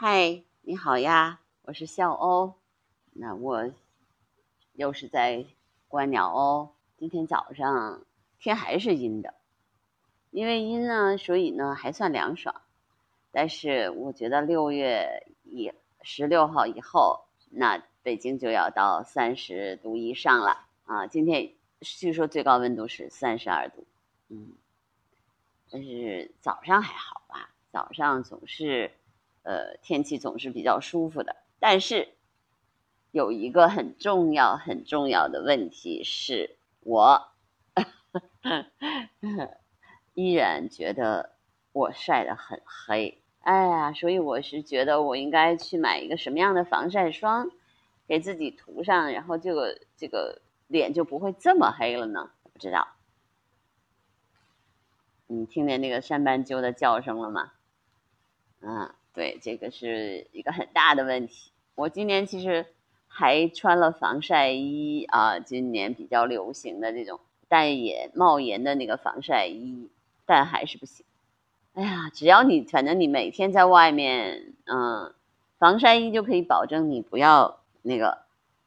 嗨，你好呀，我是笑欧。那我又是在观鸟哦。今天早上天还是阴的，因为阴呢，所以呢还算凉爽。但是我觉得六月一十六号以后，那北京就要到三十度以上了啊。今天据说最高温度是三十二度，嗯，但是早上还好吧？早上总是。呃，天气总是比较舒服的，但是有一个很重要、很重要的问题是，我 依然觉得我晒得很黑。哎呀，所以我是觉得我应该去买一个什么样的防晒霜，给自己涂上，然后这个这个脸就不会这么黑了呢？不知道，你听见那个山斑鸠的叫声了吗？嗯。对，这个是一个很大的问题。我今年其实还穿了防晒衣啊，今年比较流行的这种带盐冒盐的那个防晒衣，但还是不行。哎呀，只要你反正你每天在外面，嗯，防晒衣就可以保证你不要那个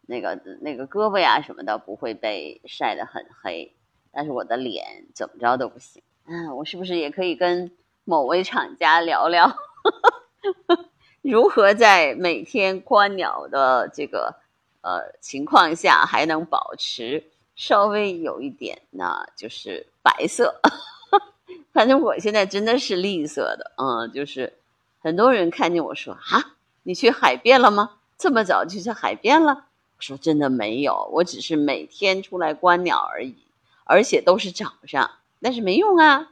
那个那个胳膊呀什么的不会被晒得很黑。但是我的脸怎么着都不行。嗯，我是不是也可以跟某位厂家聊聊？如何在每天观鸟的这个呃情况下，还能保持稍微有一点呢？就是白色。反正我现在真的是绿色的，嗯，就是很多人看见我说啊，你去海边了吗？这么早就去海边了？我说真的没有，我只是每天出来观鸟而已，而且都是早上，但是没用啊，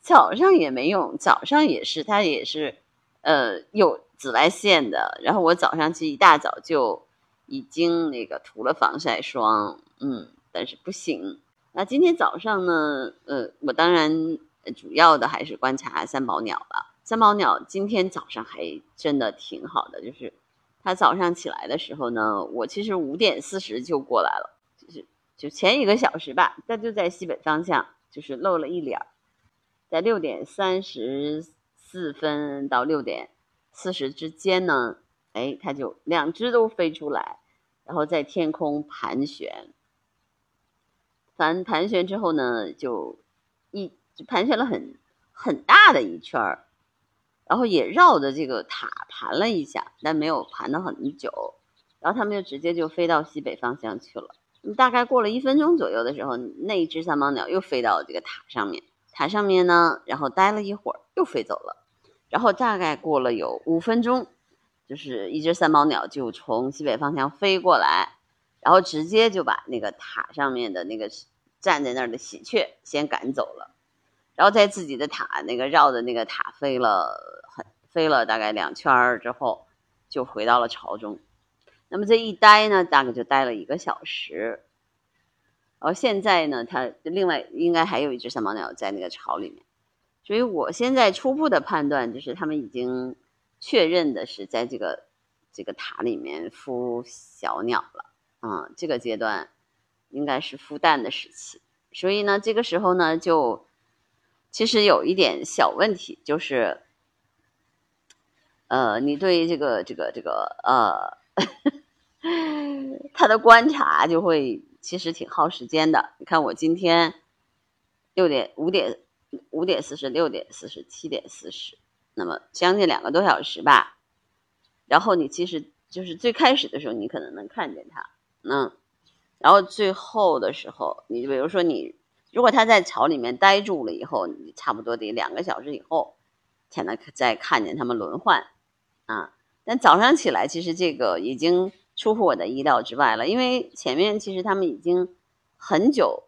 早上也没用，早上也是，它也是。呃，有紫外线的。然后我早上其实一大早就已经那个涂了防晒霜，嗯，但是不行。那今天早上呢，呃，我当然主要的还是观察三宝鸟了。三宝鸟今天早上还真的挺好的，就是它早上起来的时候呢，我其实五点四十就过来了，就是就前一个小时吧，它就在西北方向，就是露了一脸，在六点三十。四分到六点四十之间呢，哎，它就两只都飞出来，然后在天空盘旋。盘盘旋之后呢，就一就盘旋了很很大的一圈儿，然后也绕着这个塔盘了一下，但没有盘的很久。然后它们就直接就飞到西北方向去了。大概过了一分钟左右的时候，那一只三毛鸟又飞到这个塔上面。塔上面呢，然后待了一会儿，又飞走了。然后大概过了有五分钟，就是一只三毛鸟就从西北方向飞过来，然后直接就把那个塔上面的那个站在那儿的喜鹊先赶走了，然后在自己的塔那个绕着那个塔飞了很飞了大概两圈儿之后，就回到了巢中。那么这一待呢，大概就待了一个小时。然后现在呢，它另外应该还有一只三毛鸟在那个巢里面，所以我现在初步的判断就是，他们已经确认的是在这个这个塔里面孵小鸟了啊，这个阶段应该是孵蛋的时期。所以呢，这个时候呢，就其实有一点小问题，就是呃，你对这个这个这个呃，他的观察就会。其实挺耗时间的。你看，我今天六点、五点、五点四十、六点四十、七点四十，那么将近两个多小时吧。然后你其实就是最开始的时候，你可能能看见它，嗯，然后最后的时候，你比如说你如果它在巢里面待住了以后，你差不多得两个小时以后才能再看见它们轮换啊。但早上起来，其实这个已经。出乎我的意料之外了，因为前面其实他们已经很久，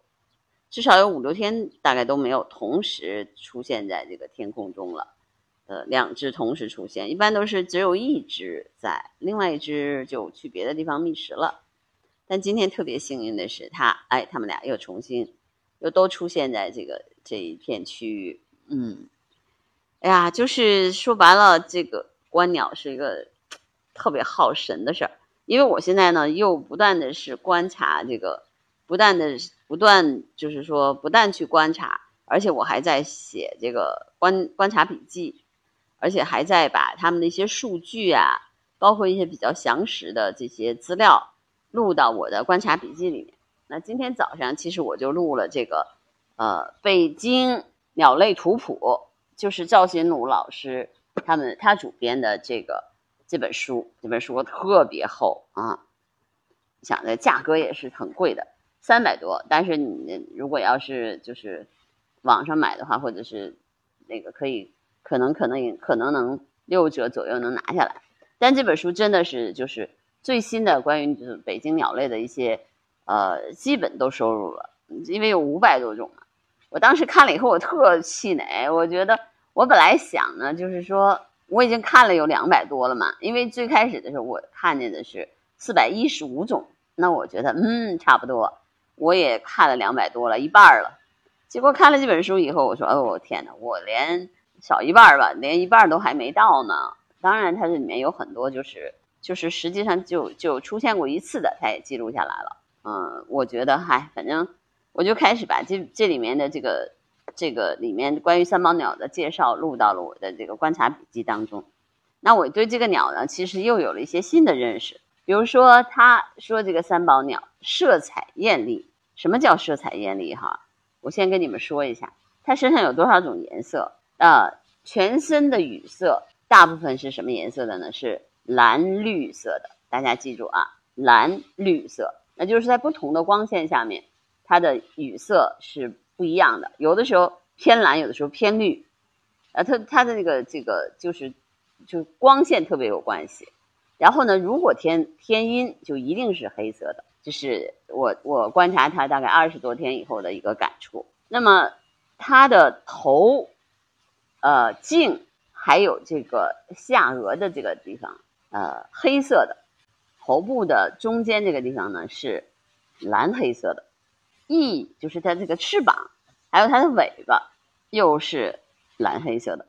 至少有五六天，大概都没有同时出现在这个天空中了。呃，两只同时出现，一般都是只有一只在，另外一只就去别的地方觅食了。但今天特别幸运的是，它哎，他们俩又重新又都出现在这个这一片区域。嗯，哎呀，就是说白了，这个观鸟是一个特别耗神的事儿。因为我现在呢，又不断的是观察这个，不断的不断就是说不断去观察，而且我还在写这个观观察笔记，而且还在把他们的一些数据啊，包括一些比较详实的这些资料录到我的观察笔记里面。那今天早上其实我就录了这个，呃，北京鸟类图谱，就是赵新鲁老师他们他主编的这个这本书，这本书特别厚啊，想的价格也是很贵的，三百多。但是你如果要是就是网上买的话，或者是那个可以。可能可能可能能六折左右能拿下来，但这本书真的是就是最新的关于就是北京鸟类的一些呃基本都收入了，因为有五百多种嘛。我当时看了以后我特气馁，我觉得我本来想呢就是说我已经看了有两百多了嘛，因为最开始的时候我看见的是四百一十五种，那我觉得嗯差不多，我也看了两百多了一半了，结果看了这本书以后我说哦我天哪，我连。少一半吧，连一半都还没到呢。当然，它这里面有很多，就是就是实际上就就出现过一次的，它也记录下来了。嗯，我觉得，嗨，反正我就开始把这这里面的这个这个里面关于三宝鸟的介绍录到了我的这个观察笔记当中。那我对这个鸟呢，其实又有了一些新的认识。比如说，他说这个三宝鸟色彩艳丽。什么叫色彩艳丽？哈，我先跟你们说一下，它身上有多少种颜色。呃，全身的羽色大部分是什么颜色的呢？是蓝绿色的。大家记住啊，蓝绿色，那就是在不同的光线下面，它的羽色是不一样的。有的时候偏蓝，有的时候偏绿。呃，它它的这个这个就是就光线特别有关系。然后呢，如果天天阴，就一定是黑色的。就是我我观察它大概二十多天以后的一个感触。那么它的头。呃，颈还有这个下颚的这个地方，呃，黑色的；头部的中间这个地方呢是蓝黑色的。翼就是它这个翅膀，还有它的尾巴，又是蓝黑色的。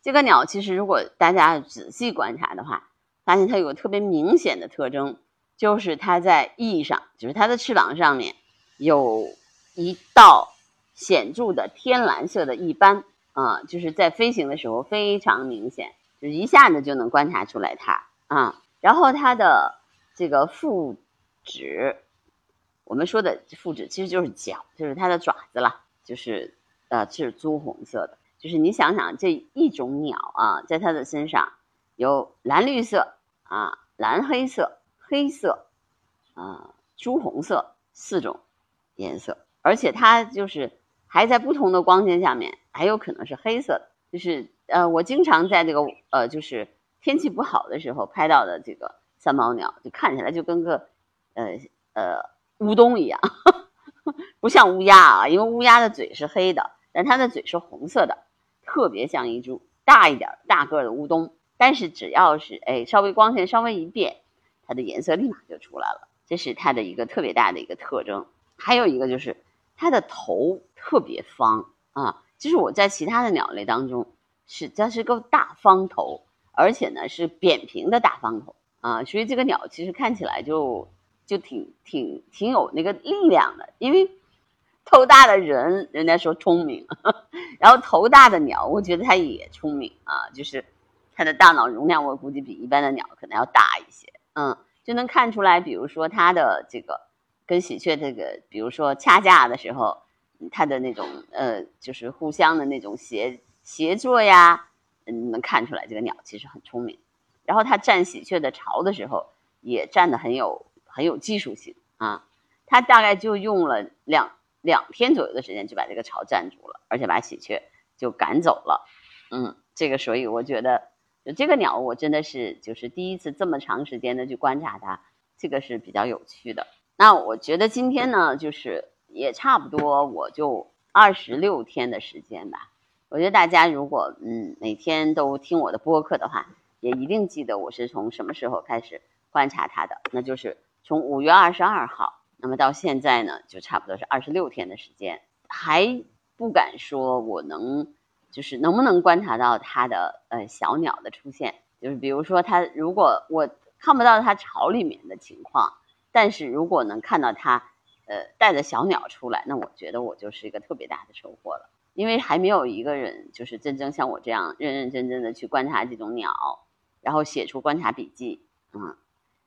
这个鸟其实如果大家仔细观察的话，发现它有个特别明显的特征，就是它在翼上，就是它的翅膀上面有一道。显著的天蓝色的一斑啊，就是在飞行的时候非常明显，就是一下子就能观察出来它啊。然后它的这个腹趾，我们说的腹趾其实就是脚，就是它的爪子了，就是呃是朱红色的。就是你想想这一种鸟啊，在它的身上有蓝绿色啊、蓝黑色、黑色啊、朱红色四种颜色，而且它就是。还在不同的光线下面，还有可能是黑色的。就是呃，我经常在这个呃，就是天气不好的时候拍到的这个三毛鸟，就看起来就跟个呃呃乌冬一样，不像乌鸦啊，因为乌鸦的嘴是黑的，但它的嘴是红色的，特别像一株大一点大个的乌冬。但是只要是哎稍微光线稍微一变，它的颜色立马就出来了，这是它的一个特别大的一个特征。还有一个就是它的头。特别方啊，就是我在其他的鸟类当中，是它是个大方头，而且呢是扁平的大方头啊，所以这个鸟其实看起来就就挺挺挺有那个力量的，因为头大的人人家说聪明，然后头大的鸟，我觉得它也聪明啊，就是它的大脑容量我估计比一般的鸟可能要大一些，嗯，就能看出来，比如说它的这个跟喜鹊这个，比如说掐架的时候。它的那种呃，就是互相的那种协协作呀，嗯，能看出来这个鸟其实很聪明。然后它站喜鹊的巢的时候，也站得很有很有技术性啊。它大概就用了两两天左右的时间就把这个巢站住了，而且把喜鹊就赶走了。嗯，这个所以我觉得，就这个鸟我真的是就是第一次这么长时间的去观察它，这个是比较有趣的。那我觉得今天呢，就是。也差不多，我就二十六天的时间吧。我觉得大家如果嗯每天都听我的播客的话，也一定记得我是从什么时候开始观察它的。那就是从五月二十二号，那么到现在呢，就差不多是二十六天的时间，还不敢说我能就是能不能观察到它的呃小鸟的出现。就是比如说它如果我看不到它巢里面的情况，但是如果能看到它。呃，带着小鸟出来，那我觉得我就是一个特别大的收获了。因为还没有一个人就是真正像我这样认认真真的去观察这种鸟，然后写出观察笔记。嗯，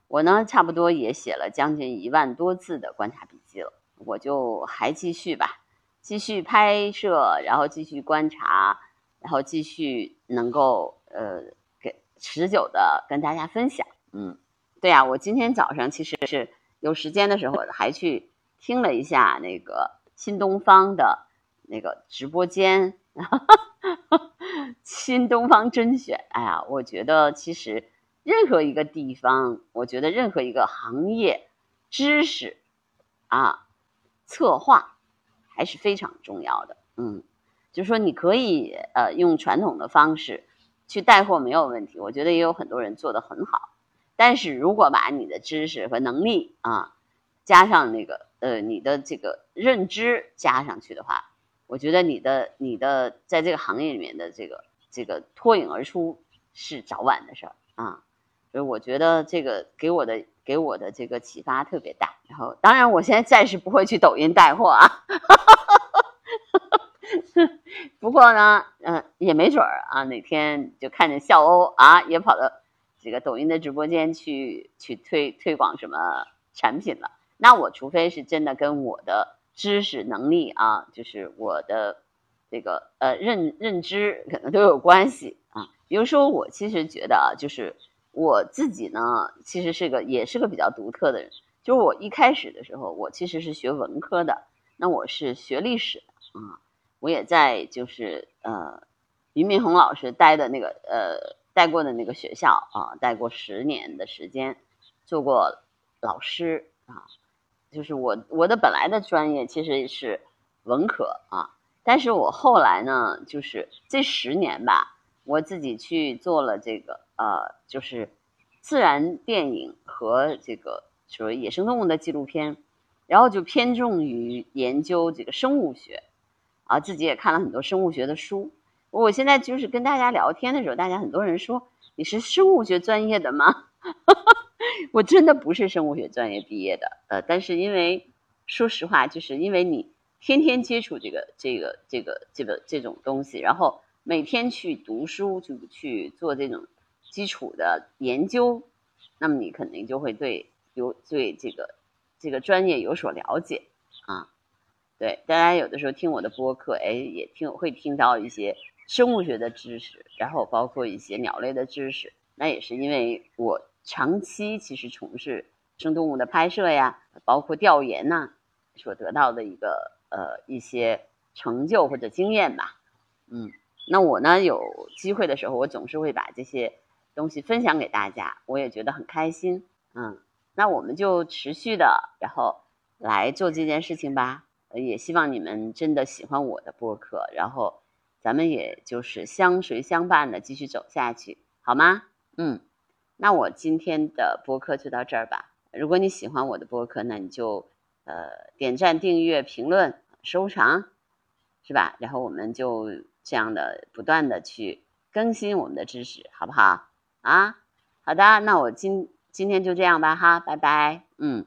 我呢差不多也写了将近一万多字的观察笔记了，我就还继续吧，继续拍摄，然后继续观察，然后继续能够呃给持久的跟大家分享。嗯，对呀，我今天早上其实是有时间的时候还去听了一下那个新东方的。那个直播间，新东方甄选，哎呀，我觉得其实任何一个地方，我觉得任何一个行业知识啊，策划还是非常重要的。嗯，就是说你可以呃用传统的方式去带货没有问题，我觉得也有很多人做的很好。但是如果把你的知识和能力啊加上那个呃你的这个认知加上去的话，我觉得你的你的在这个行业里面的这个这个脱颖而出是早晚的事儿啊，所以我觉得这个给我的给我的这个启发特别大。然后，当然我现在暂时不会去抖音带货啊，不过呢，嗯，也没准儿啊，哪天就看见笑欧啊也跑到这个抖音的直播间去去推推广什么产品了，那我除非是真的跟我的。知识能力啊，就是我的这个呃认认知可能都有关系啊。比如说，我其实觉得啊，就是我自己呢，其实是个也是个比较独特的人。就是我一开始的时候，我其实是学文科的，那我是学历史的啊，我也在就是呃俞敏洪老师待的那个呃待过的那个学校啊，待过十年的时间，做过老师啊。就是我我的本来的专业其实是文科啊，但是我后来呢，就是这十年吧，我自己去做了这个呃，就是自然电影和这个说野生动物的纪录片，然后就偏重于研究这个生物学啊，自己也看了很多生物学的书。我现在就是跟大家聊天的时候，大家很多人说你是生物学专业的吗？我真的不是生物学专业毕业的，呃，但是因为说实话，就是因为你天天接触这个、这个、这个、这个这种东西，然后每天去读书，就去做这种基础的研究，那么你肯定就会对有对这个这个专业有所了解啊。对，大家有的时候听我的播客，哎，也听会听到一些生物学的知识，然后包括一些鸟类的知识，那也是因为我。长期其实从事生动物的拍摄呀，包括调研呐，所得到的一个呃一些成就或者经验吧，嗯，那我呢有机会的时候，我总是会把这些东西分享给大家，我也觉得很开心，嗯，那我们就持续的然后来做这件事情吧，也希望你们真的喜欢我的播客，然后咱们也就是相随相伴的继续走下去，好吗？嗯。那我今天的播客就到这儿吧。如果你喜欢我的播客，那你就呃点赞、订阅、评论、收藏，是吧？然后我们就这样的不断的去更新我们的知识，好不好？啊，好的，那我今今天就这样吧，哈，拜拜，嗯。